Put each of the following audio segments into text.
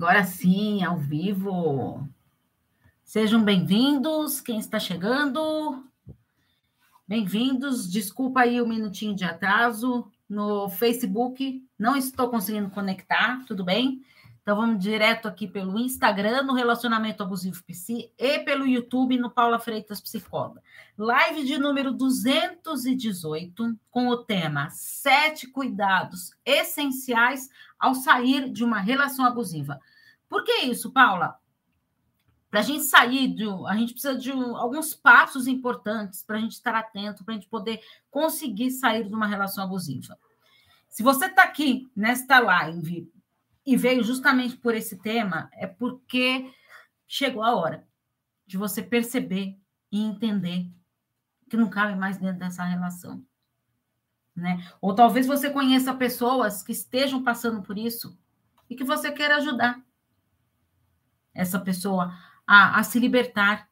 Agora sim, ao vivo. Sejam bem-vindos, quem está chegando. Bem-vindos. Desculpa aí o um minutinho de atraso. No Facebook não estou conseguindo conectar, tudo bem? Então vamos direto aqui pelo Instagram, no Relacionamento Abusivo PC, e pelo YouTube, no Paula Freitas Psicóloga. Live de número 218, com o tema Sete Cuidados Essenciais ao Sair de uma Relação Abusiva. Por que isso, Paula? Para a gente sair de. A gente precisa de alguns passos importantes para a gente estar atento, para a gente poder conseguir sair de uma relação abusiva. Se você está aqui nesta live e veio justamente por esse tema, é porque chegou a hora de você perceber e entender que não cabe mais dentro dessa relação. Né? Ou talvez você conheça pessoas que estejam passando por isso e que você queira ajudar essa pessoa a, a se libertar,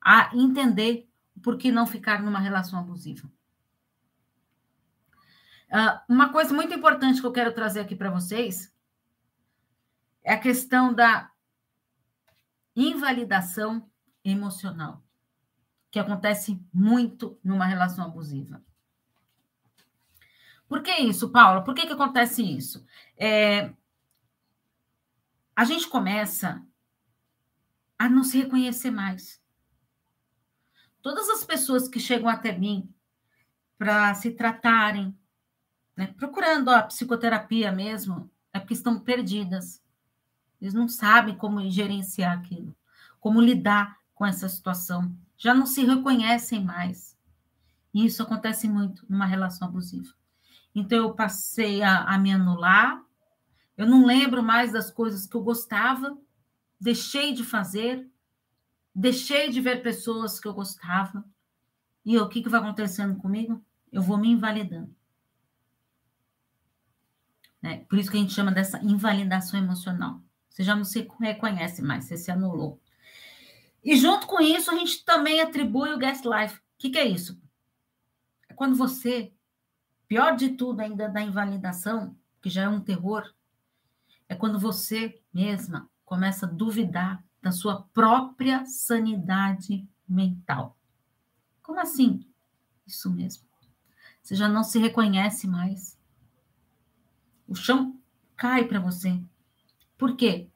a entender por que não ficar numa relação abusiva. Uh, uma coisa muito importante que eu quero trazer aqui para vocês é a questão da invalidação emocional, que acontece muito numa relação abusiva. Por que isso, Paula? Por que, que acontece isso? É, a gente começa a não se reconhecer mais. Todas as pessoas que chegam até mim para se tratarem, né, procurando a psicoterapia mesmo, é porque estão perdidas. Eles não sabem como gerenciar aquilo, como lidar com essa situação. Já não se reconhecem mais. E isso acontece muito numa relação abusiva. Então, eu passei a, a me anular, eu não lembro mais das coisas que eu gostava, deixei de fazer, deixei de ver pessoas que eu gostava. E o que, que vai acontecendo comigo? Eu vou me invalidando. Né? Por isso que a gente chama dessa invalidação emocional. Você já não se reconhece mais, você se anulou. E junto com isso, a gente também atribui o guest life. O que, que é isso? É quando você, pior de tudo ainda da invalidação, que já é um terror, é quando você mesma começa a duvidar da sua própria sanidade mental. Como assim? Isso mesmo. Você já não se reconhece mais. O chão cai para você. Por quê?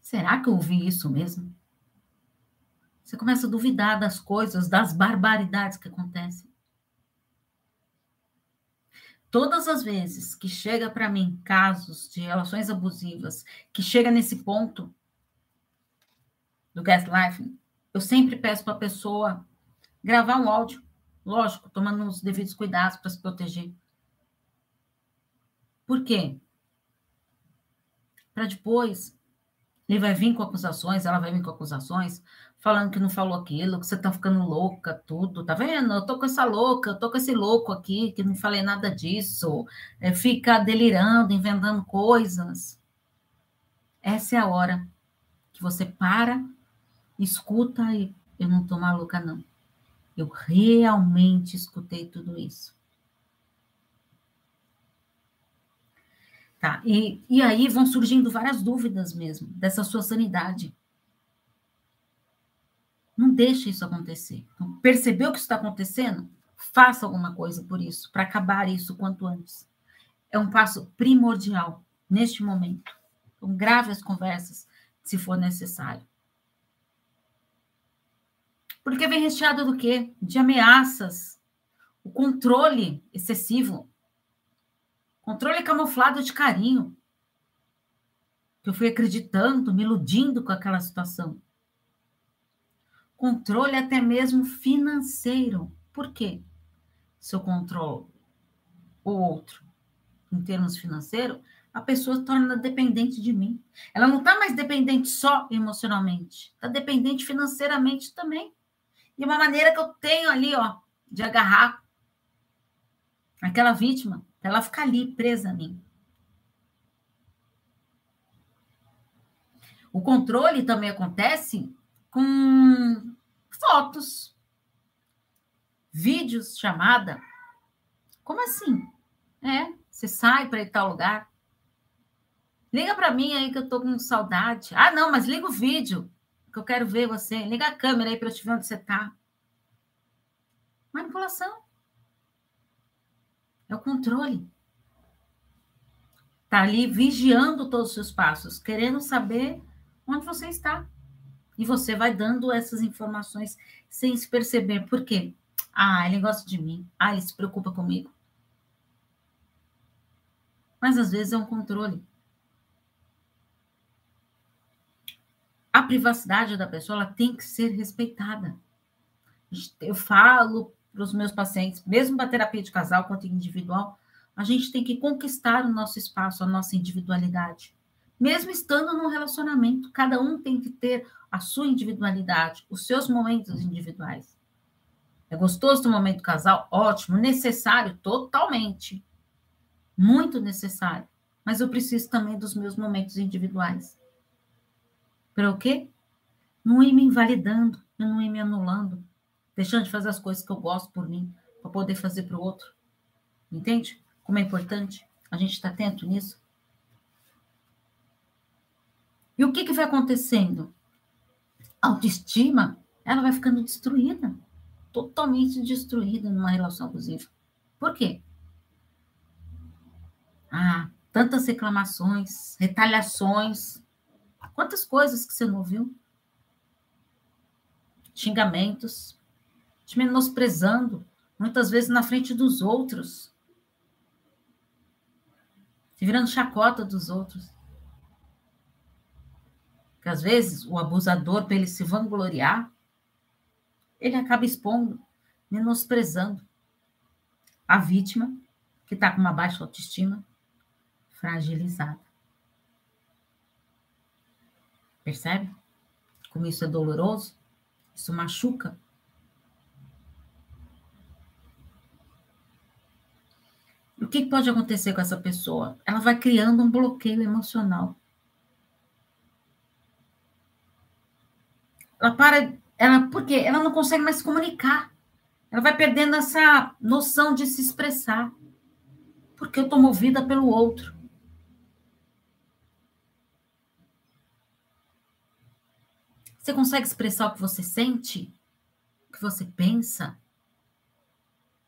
Será que eu ouvi isso mesmo? Você começa a duvidar das coisas, das barbaridades que acontecem. Todas as vezes que chega para mim casos de relações abusivas, que chega nesse ponto do gaslighting, eu sempre peço para a pessoa gravar um áudio, lógico, tomando os devidos cuidados para se proteger. Por quê? para depois ele vai vir com acusações, ela vai vir com acusações, falando que não falou aquilo, que você tá ficando louca, tudo, tá vendo? Eu tô com essa louca, eu tô com esse louco aqui, que não falei nada disso, é, fica delirando, inventando coisas. Essa é a hora que você para, escuta e eu não tô maluca, não. Eu realmente escutei tudo isso. Tá? E, e aí vão surgindo várias dúvidas mesmo dessa sua sanidade. Deixe isso acontecer. Então, percebeu que isso está acontecendo? Faça alguma coisa por isso, para acabar isso quanto antes. É um passo primordial neste momento. Então, grave as conversas, se for necessário. Porque vem recheado do quê? De ameaças, o controle excessivo Controle camuflado de carinho. Que eu fui acreditando, me iludindo com aquela situação. Controle até mesmo financeiro. Por quê? Se eu controlo o outro em termos financeiros, a pessoa torna dependente de mim. Ela não está mais dependente só emocionalmente, está dependente financeiramente também. E uma maneira que eu tenho ali, ó, de agarrar aquela vítima ela fica ali presa a mim. O controle também acontece com fotos, vídeos, chamada. Como assim? É, você sai para ir tal lugar. Liga para mim aí que eu tô com saudade. Ah, não, mas liga o vídeo, que eu quero ver você. Liga a câmera aí para eu te ver onde você tá. Manipulação. É o controle. Tá ali vigiando todos os seus passos, querendo saber onde você está. E você vai dando essas informações sem se perceber. Por quê? Ah, ele gosta de mim. Ah, ele se preocupa comigo. Mas às vezes é um controle. A privacidade da pessoa ela tem que ser respeitada. Eu falo para os meus pacientes, mesmo para terapia de casal quanto individual, a gente tem que conquistar o nosso espaço, a nossa individualidade. Mesmo estando num relacionamento, cada um tem que ter a sua individualidade, os seus momentos individuais. É gostoso do momento casal? Ótimo, necessário, totalmente. Muito necessário. Mas eu preciso também dos meus momentos individuais. Para o quê? Não ir me invalidando, não ir me anulando, deixando de fazer as coisas que eu gosto por mim, para poder fazer para o outro. Entende? Como é importante a gente estar tá atento nisso. E o que, que vai acontecendo? A autoestima, ela vai ficando destruída, totalmente destruída numa relação abusiva. Por quê? Ah, tantas reclamações, retaliações, quantas coisas que você não ouviu? Xingamentos, te menosprezando, muitas vezes na frente dos outros se virando chacota dos outros. Porque às vezes o abusador, para ele se vangloriar, ele acaba expondo, menosprezando a vítima, que está com uma baixa autoestima, fragilizada. Percebe? Como isso é doloroso? Isso machuca O que pode acontecer com essa pessoa? Ela vai criando um bloqueio emocional. Ela para, ela, por quê? Ela não consegue mais se comunicar. Ela vai perdendo essa noção de se expressar. Porque eu estou movida pelo outro. Você consegue expressar o que você sente? O que você pensa?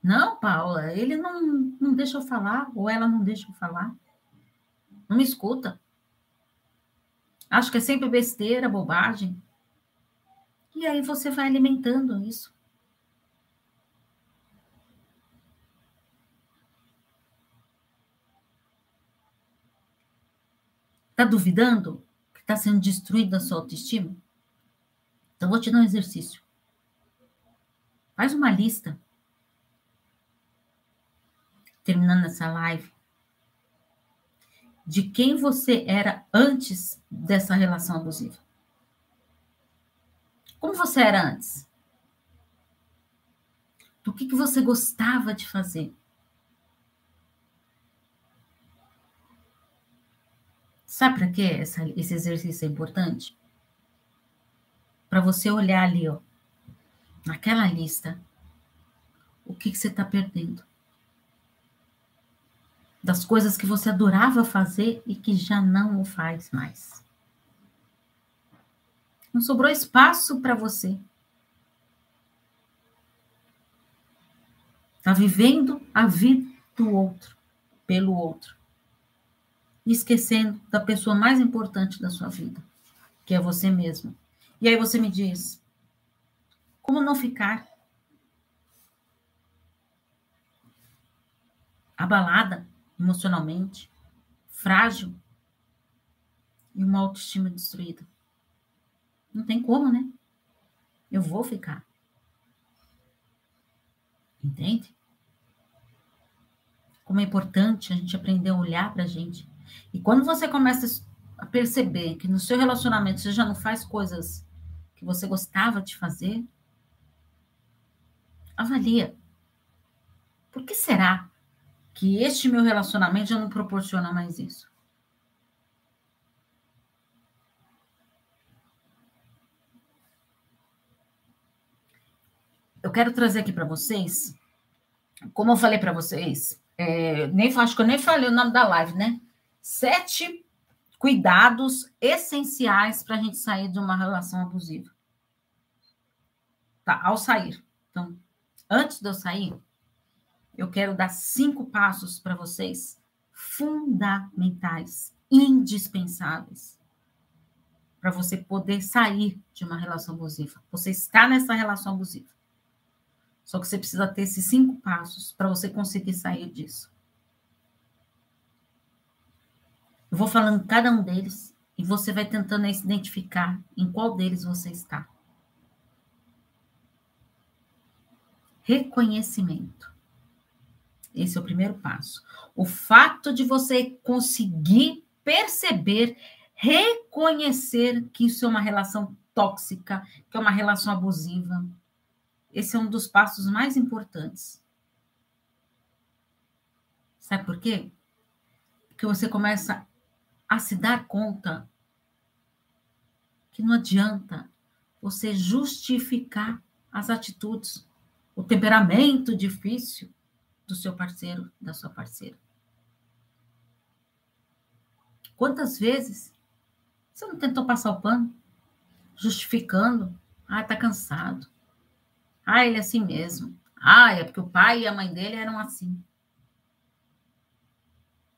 Não, Paula, ele não, não deixa eu falar, ou ela não deixa eu falar. Não me escuta. Acho que é sempre besteira, bobagem. E aí você vai alimentando isso. Está duvidando que está sendo destruída a sua autoestima? Então, vou te dar um exercício. Faz uma lista terminando essa live, de quem você era antes dessa relação abusiva. Como você era antes? Do que, que você gostava de fazer? Sabe para que esse exercício é importante? Para você olhar ali, ó, naquela lista, o que, que você está perdendo das coisas que você adorava fazer e que já não o faz mais. Não sobrou espaço para você. Está vivendo a vida do outro, pelo outro. Esquecendo da pessoa mais importante da sua vida, que é você mesmo. E aí você me diz: como não ficar abalada emocionalmente, frágil e uma autoestima destruída. Não tem como, né? Eu vou ficar. Entende? Como é importante a gente aprender a olhar para a gente. E quando você começa a perceber que no seu relacionamento você já não faz coisas que você gostava de fazer, avalia. Por que será que este meu relacionamento já não proporciona mais isso. Eu quero trazer aqui para vocês, como eu falei para vocês, é, nem acho que eu nem falei o nome da live, né? Sete cuidados essenciais para a gente sair de uma relação abusiva. Tá, ao sair. Então, antes de eu sair, eu quero dar cinco passos para vocês fundamentais, indispensáveis, para você poder sair de uma relação abusiva. Você está nessa relação abusiva. Só que você precisa ter esses cinco passos para você conseguir sair disso. Eu vou falando cada um deles e você vai tentando se identificar em qual deles você está. Reconhecimento. Esse é o primeiro passo. O fato de você conseguir perceber, reconhecer que isso é uma relação tóxica, que é uma relação abusiva. Esse é um dos passos mais importantes. Sabe por quê? Porque você começa a se dar conta que não adianta você justificar as atitudes, o temperamento difícil do seu parceiro, da sua parceira. Quantas vezes você não tentou passar o pano, justificando? Ah, tá cansado. Ah, ele é assim mesmo. Ah, é porque o pai e a mãe dele eram assim.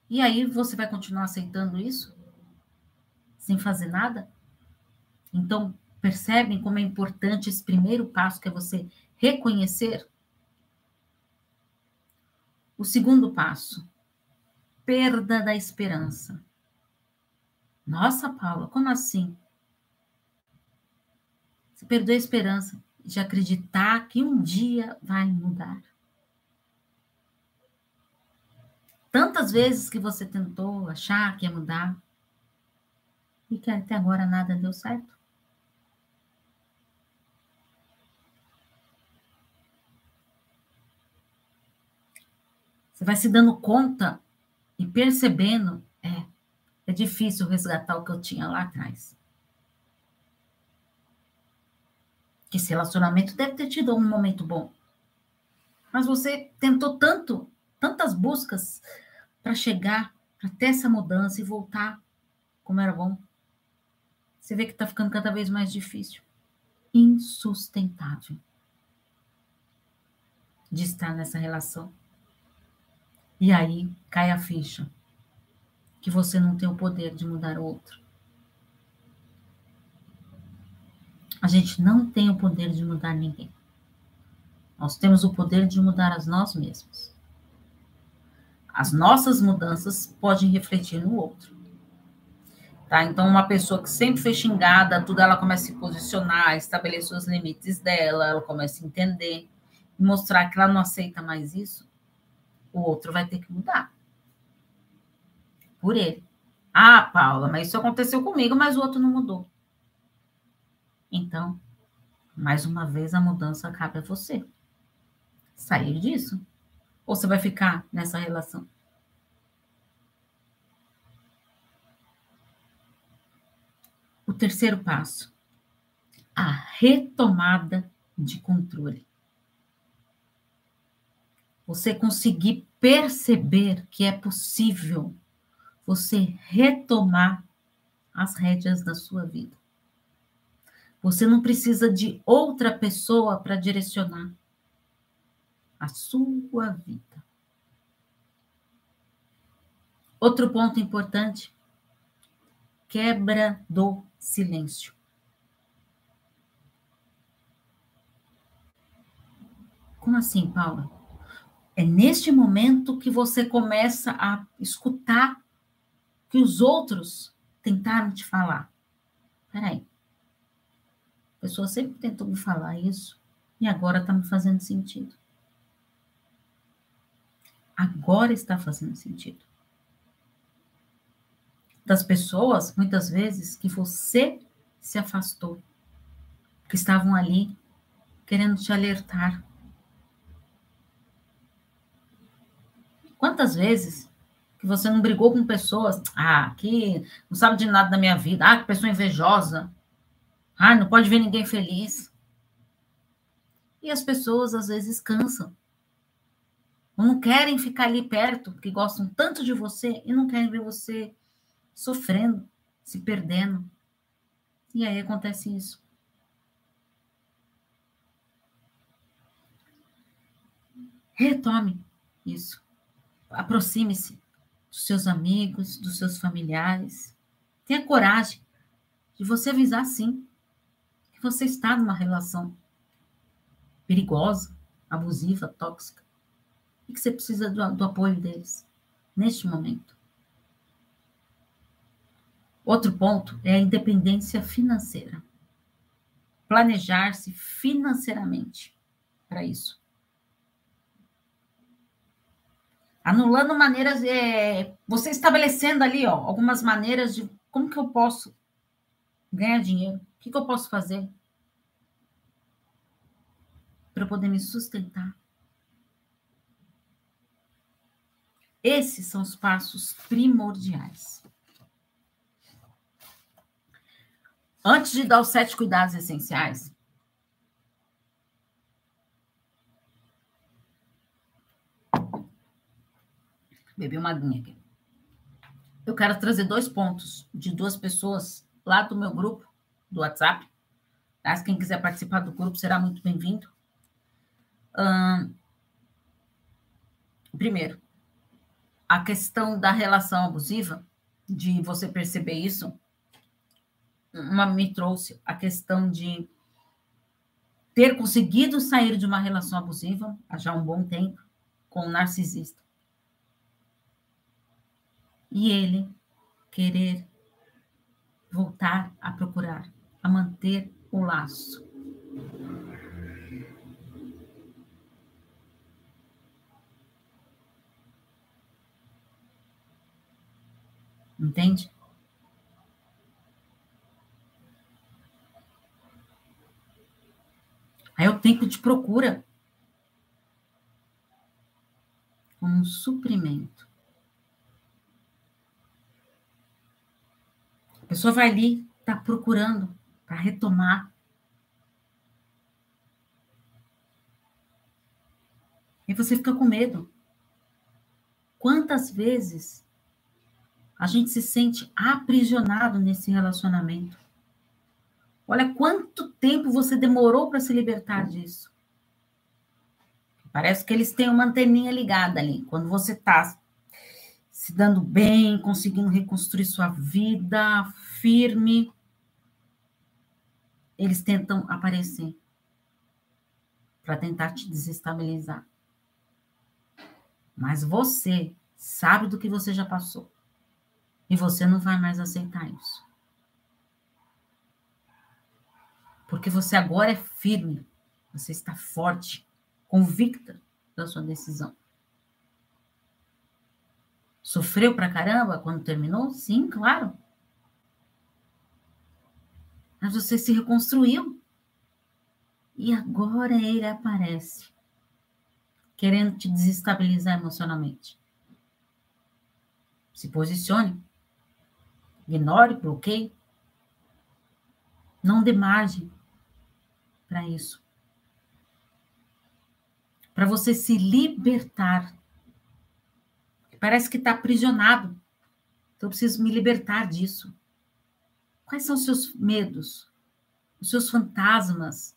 E aí você vai continuar aceitando isso? Sem fazer nada? Então, percebem como é importante esse primeiro passo, que é você reconhecer? O segundo passo, perda da esperança. Nossa, Paula, como assim? Você perdeu a esperança de acreditar que um dia vai mudar. Tantas vezes que você tentou achar que ia mudar e que até agora nada deu certo. Você vai se dando conta e percebendo, é, é difícil resgatar o que eu tinha lá atrás. Que esse relacionamento deve ter tido um momento bom. Mas você tentou tanto tantas buscas para chegar, ter essa mudança e voltar como era bom. Você vê que está ficando cada vez mais difícil. Insustentável de estar nessa relação. E aí cai a ficha que você não tem o poder de mudar o outro. A gente não tem o poder de mudar ninguém. Nós temos o poder de mudar as nós mesmos. As nossas mudanças podem refletir no outro. Tá? Então, uma pessoa que sempre foi xingada, tudo ela começa a se posicionar, estabelecer os limites dela, ela começa a entender, mostrar que ela não aceita mais isso, o outro vai ter que mudar. Por ele. Ah, Paula, mas isso aconteceu comigo, mas o outro não mudou. Então, mais uma vez, a mudança cabe a você. Sair disso. Ou você vai ficar nessa relação? O terceiro passo, a retomada de controle. Você conseguir perceber que é possível você retomar as rédeas da sua vida. Você não precisa de outra pessoa para direcionar a sua vida. Outro ponto importante: quebra do silêncio. Como assim, Paula? É neste momento que você começa a escutar que os outros tentaram te falar. Peraí. A pessoa sempre tentou me falar isso e agora está me fazendo sentido agora está fazendo sentido. Das pessoas, muitas vezes, que você se afastou, que estavam ali querendo te alertar. Quantas vezes que você não brigou com pessoas, ah, que não sabe de nada da minha vida, ah, que pessoa invejosa, ah, não pode ver ninguém feliz. E as pessoas às vezes cansam não querem ficar ali perto, porque gostam tanto de você e não querem ver você sofrendo, se perdendo. E aí acontece isso. Retome isso. Aproxime-se dos seus amigos, dos seus familiares. Tenha coragem de você avisar sim que você está numa relação perigosa, abusiva, tóxica e que você precisa do, do apoio deles neste momento. Outro ponto é a independência financeira. Planejar-se financeiramente para isso. Anulando maneiras, é, você estabelecendo ali ó, algumas maneiras de como que eu posso ganhar dinheiro, que, que eu posso fazer para poder me sustentar. Esses são os passos primordiais. Antes de dar os sete cuidados essenciais, bebi uma aguinha aqui. Eu quero trazer dois pontos de duas pessoas lá do meu grupo do WhatsApp. Mas quem quiser participar do grupo será muito bem-vindo. Hum, primeiro, a questão da relação abusiva, de você perceber isso, uma me trouxe a questão de ter conseguido sair de uma relação abusiva há já um bom tempo com um narcisista. E ele querer voltar a procurar, a manter o laço. Entende? Aí o tempo de procura como um suprimento. A pessoa vai ali, está procurando para retomar. E você fica com medo. Quantas vezes a gente se sente aprisionado nesse relacionamento. Olha quanto tempo você demorou para se libertar disso. Parece que eles têm uma anteninha ligada ali. Quando você está se dando bem, conseguindo reconstruir sua vida firme, eles tentam aparecer para tentar te desestabilizar. Mas você sabe do que você já passou. E você não vai mais aceitar isso. Porque você agora é firme, você está forte, convicta da sua decisão. Sofreu pra caramba quando terminou? Sim, claro. Mas você se reconstruiu. E agora ele aparece, querendo te desestabilizar emocionalmente. Se posicione. Ignore, bloqueie. Não dê margem para isso. Para você se libertar. Parece que está aprisionado. Então, eu preciso me libertar disso. Quais são os seus medos? Os seus fantasmas?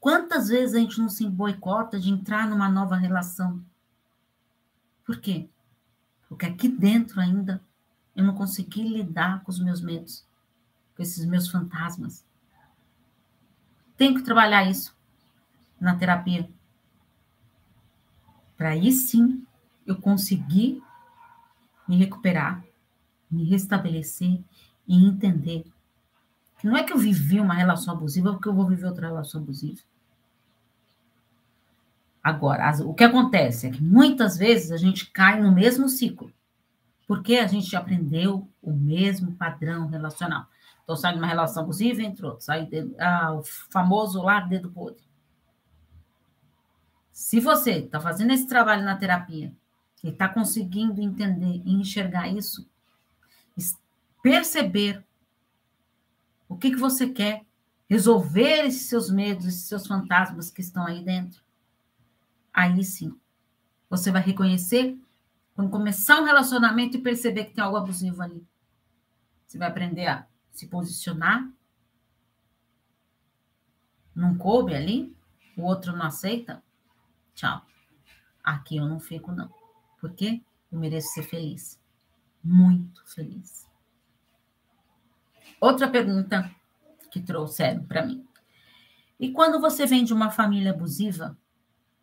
Quantas vezes a gente não se boicota de entrar numa nova relação? Por quê? Porque aqui dentro ainda eu não consegui lidar com os meus medos, com esses meus fantasmas. Tenho que trabalhar isso na terapia. Para aí sim eu conseguir me recuperar, me restabelecer e entender que não é que eu vivi uma relação abusiva porque eu vou viver outra relação abusiva. Agora, o que acontece é que muitas vezes a gente cai no mesmo ciclo, porque a gente aprendeu o mesmo padrão relacional. Então, sai de uma relação abusiva, entre outros, de, ah, o famoso lá dedo podre. Se você está fazendo esse trabalho na terapia e está conseguindo entender e enxergar isso, perceber o que, que você quer, resolver esses seus medos, esses seus fantasmas que estão aí dentro, aí sim, você vai reconhecer Quando começar um relacionamento e perceber que tem algo abusivo ali, você vai aprender a se posicionar. Não coube ali, o outro não aceita. Tchau. Aqui eu não fico, não. Por quê? Eu mereço ser feliz. Muito feliz. Outra pergunta que trouxeram para mim. E quando você vem de uma família abusiva,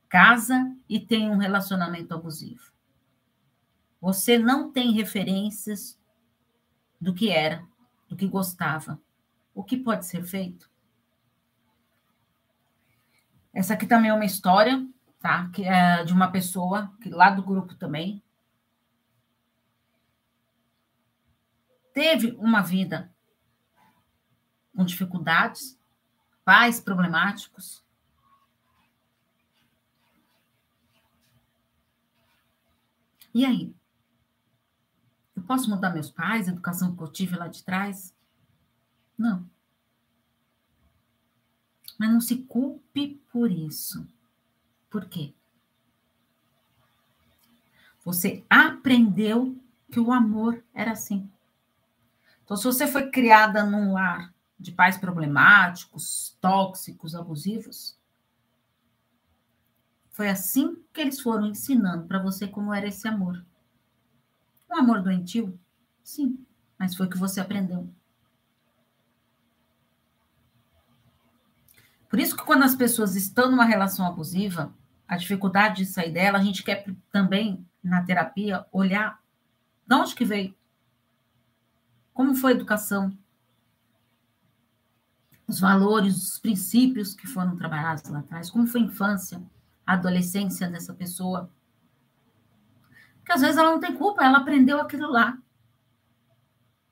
casa e tem um relacionamento abusivo, você não tem referências do que era, do que gostava. O que pode ser feito? Essa aqui também é uma história, tá? Que é de uma pessoa que lá do grupo também teve uma vida com dificuldades, pais problemáticos. E aí? Eu posso mudar meus pais, a educação que eu tive lá de trás? Não. Mas não se culpe por isso. Por quê? Você aprendeu que o amor era assim. Então, se você foi criada num lar de pais problemáticos, tóxicos, abusivos, foi assim que eles foram ensinando para você como era esse amor. Um amor doentio? Sim, mas foi o que você aprendeu. Por isso que quando as pessoas estão numa relação abusiva, a dificuldade de sair dela, a gente quer também, na terapia, olhar de onde que veio. Como foi a educação? Os valores, os princípios que foram trabalhados lá atrás. Como foi a infância, a adolescência dessa pessoa. Porque às vezes ela não tem culpa, ela aprendeu aquilo lá.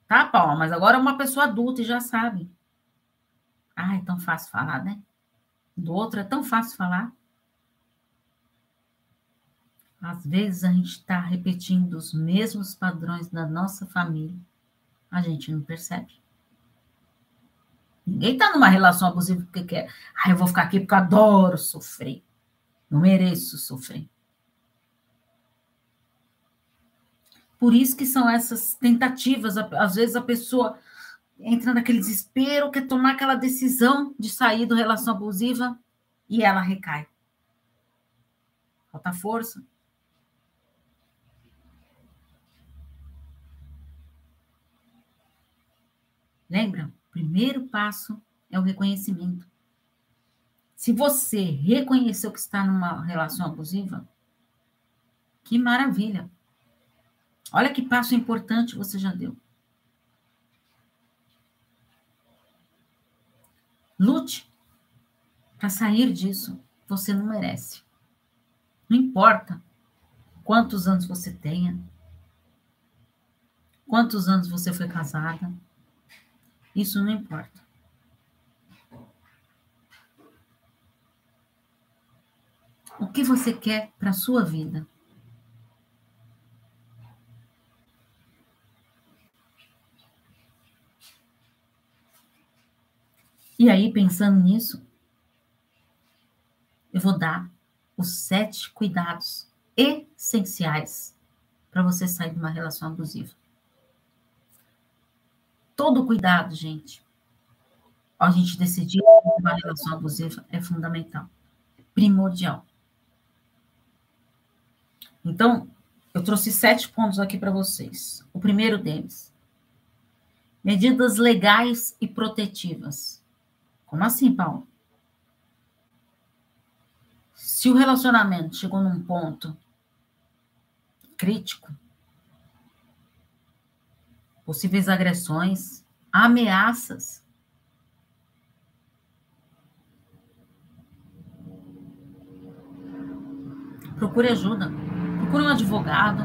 Tá, Paula? Mas agora é uma pessoa adulta e já sabe. Ah, é tão fácil falar, né? Do outro é tão fácil falar. Às vezes a gente está repetindo os mesmos padrões da nossa família a gente não percebe. Ninguém está numa relação abusiva porque quer. Ah, eu vou ficar aqui porque eu adoro sofrer. Não mereço sofrer. Por isso que são essas tentativas. Às vezes a pessoa entra naquele desespero, quer tomar aquela decisão de sair da relação abusiva e ela recai. Falta força. Lembra? Primeiro passo é o reconhecimento. Se você reconheceu que está numa relação abusiva, que maravilha. Olha que passo importante você já deu. Lute para sair disso. Você não merece. Não importa quantos anos você tenha, quantos anos você foi casada, isso não importa. O que você quer para a sua vida? E aí, pensando nisso, eu vou dar os sete cuidados essenciais para você sair de uma relação abusiva todo cuidado, gente. A gente decidir uma relação abusiva é fundamental, primordial. Então, eu trouxe sete pontos aqui para vocês. O primeiro deles: medidas legais e protetivas. Como assim, Paulo? Se o relacionamento chegou num ponto crítico, possíveis agressões, ameaças. Procure ajuda. Procure um advogado.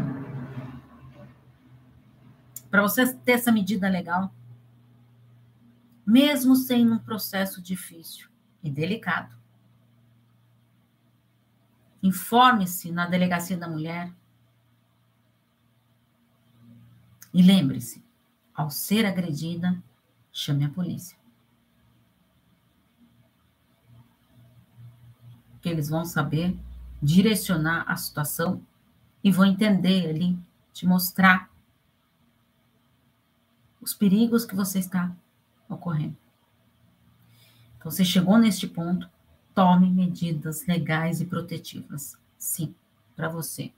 Para você ter essa medida legal. Mesmo sem um processo difícil e delicado. Informe-se na delegacia da mulher. E lembre-se, ao ser agredida, chame a polícia. Que eles vão saber direcionar a situação e vou entender ali, te mostrar os perigos que você está ocorrendo. Então, você chegou neste ponto, tome medidas legais e protetivas. Sim, para você.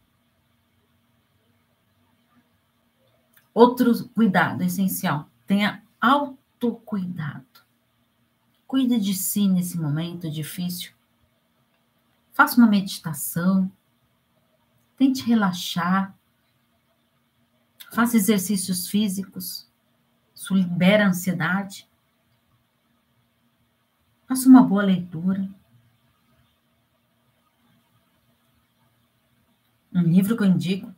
Outro cuidado essencial, tenha autocuidado. Cuide de si nesse momento difícil. Faça uma meditação. Tente relaxar. Faça exercícios físicos. Isso libera a ansiedade. Faça uma boa leitura. Um livro que eu indico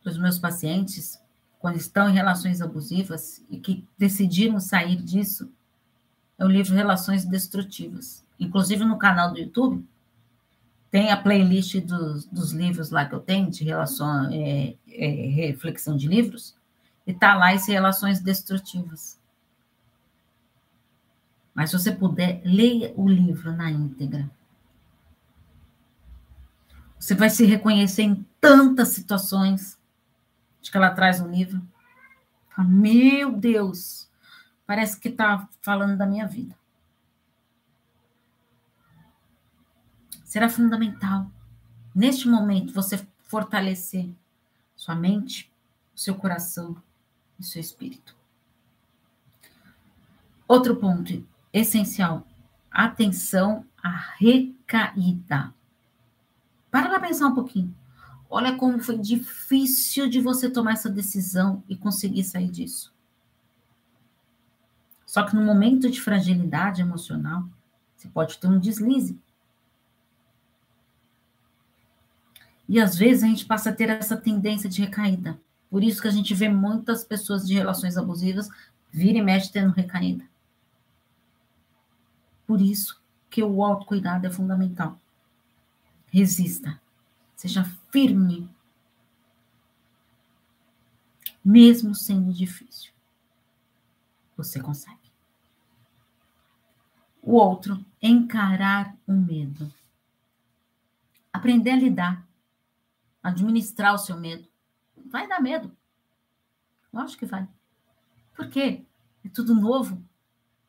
para os meus pacientes quando estão em relações abusivas e que decidiram sair disso é o livro Relações Destrutivas. Inclusive no canal do YouTube tem a playlist dos, dos livros lá que eu tenho de relação, é, é, reflexão de livros e tá lá esse Relações Destrutivas. Mas se você puder, leia o livro na íntegra. Você vai se reconhecer em tantas situações Acho que ela traz um livro. Meu Deus, parece que está falando da minha vida. Será fundamental, neste momento, você fortalecer sua mente, seu coração e seu espírito. Outro ponto essencial: atenção à recaída. Para para pensar um pouquinho. Olha como foi difícil de você tomar essa decisão e conseguir sair disso. Só que no momento de fragilidade emocional, você pode ter um deslize. E às vezes a gente passa a ter essa tendência de recaída. Por isso que a gente vê muitas pessoas de relações abusivas vira e mexe tendo recaída. Por isso que o autocuidado é fundamental. Resista. Seja firme, mesmo sendo difícil. Você consegue. O outro, encarar o medo. Aprender a lidar, administrar o seu medo. Vai dar medo. Lógico que vai. Por quê? É tudo novo,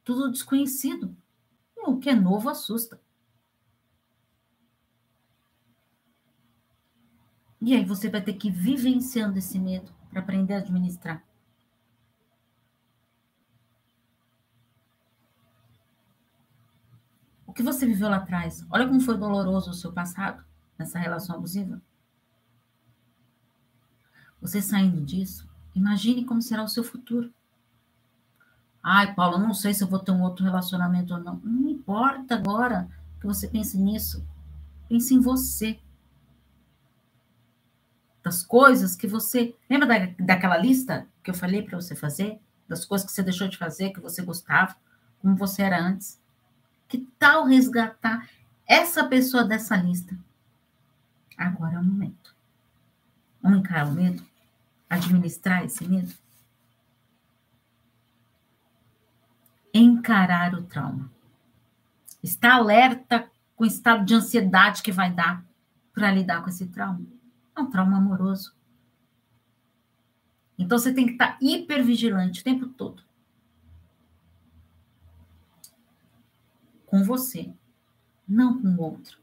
tudo desconhecido. E o que é novo assusta. E aí você vai ter que ir vivenciando esse medo para aprender a administrar. O que você viveu lá atrás? Olha como foi doloroso o seu passado nessa relação abusiva. Você saindo disso, imagine como será o seu futuro. Ai, Paulo, não sei se eu vou ter um outro relacionamento ou não. Não importa agora que você pense nisso. Pense em você das coisas que você. Lembra da, daquela lista que eu falei para você fazer? Das coisas que você deixou de fazer, que você gostava, como você era antes? Que tal resgatar essa pessoa dessa lista? Agora é o momento. Vamos encarar o medo? Administrar esse medo? Encarar o trauma. Está alerta com o estado de ansiedade que vai dar para lidar com esse trauma? É um trauma amoroso. Então você tem que estar hipervigilante o tempo todo. Com você, não com o outro.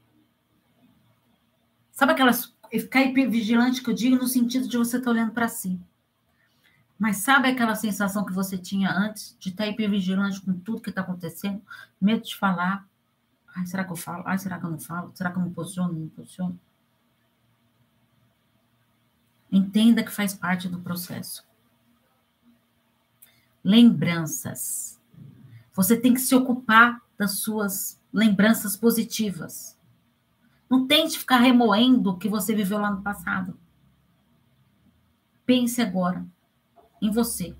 Sabe aquelas. Ficar hipervigilante que eu digo no sentido de você estar olhando para si. Mas sabe aquela sensação que você tinha antes de estar hipervigilante com tudo que está acontecendo? Medo de falar. Ai, será que eu falo? Ai, será que eu não falo? Será que eu me posiciono? Não me posiciono? Entenda que faz parte do processo. Lembranças. Você tem que se ocupar das suas lembranças positivas. Não tente ficar remoendo o que você viveu lá no passado. Pense agora em você.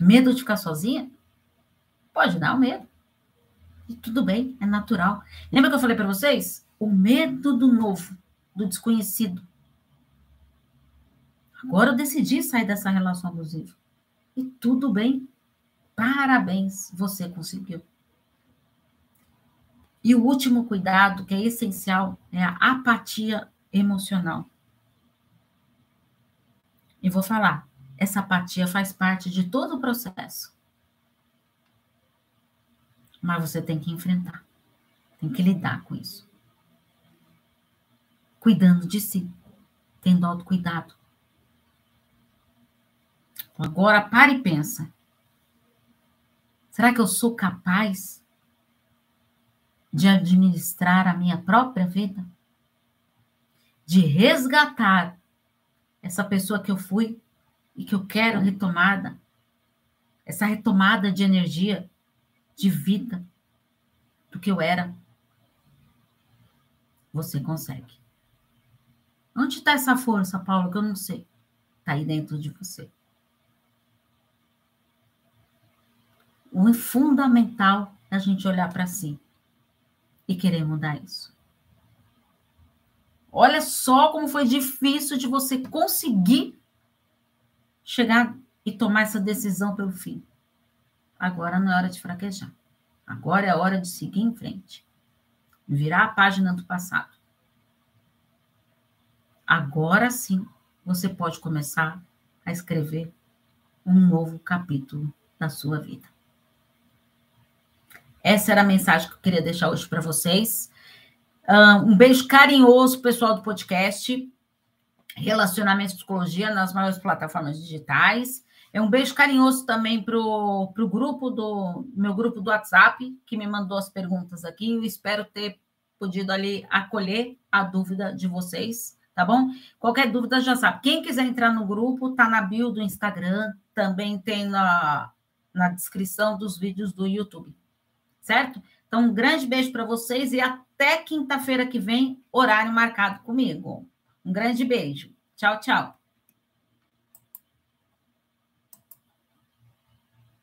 Medo de ficar sozinha? Pode dar o medo. E tudo bem, é natural. Lembra que eu falei para vocês? O medo do novo, do desconhecido. Agora eu decidi sair dessa relação abusiva. E tudo bem. Parabéns, você conseguiu. E o último cuidado, que é essencial, é a apatia emocional. E vou falar, essa apatia faz parte de todo o processo. Mas você tem que enfrentar, tem que lidar com isso. Cuidando de si, tendo autocuidado. Agora pare e pensa. Será que eu sou capaz de administrar a minha própria vida? De resgatar essa pessoa que eu fui e que eu quero retomada? Essa retomada de energia, de vida, do que eu era? Você consegue. Onde está essa força, Paulo, que eu não sei? Está aí dentro de você. Fundamental é a gente olhar para si e querer mudar isso. Olha só como foi difícil de você conseguir chegar e tomar essa decisão pelo fim. Agora não é hora de fraquejar. Agora é hora de seguir em frente. Virar a página do passado. Agora sim você pode começar a escrever um novo capítulo da sua vida. Essa era a mensagem que eu queria deixar hoje para vocês. Um beijo carinhoso, pessoal do podcast. Relacionamento e Psicologia nas maiores plataformas digitais. É um beijo carinhoso também para o grupo do meu grupo do WhatsApp, que me mandou as perguntas aqui. Eu espero ter podido ali acolher a dúvida de vocês, tá bom? Qualquer dúvida já sabe. Quem quiser entrar no grupo, tá na bio do Instagram, também tem na, na descrição dos vídeos do YouTube certo? Então, um grande beijo para vocês e até quinta-feira que vem, horário marcado comigo. Um grande beijo. Tchau, tchau.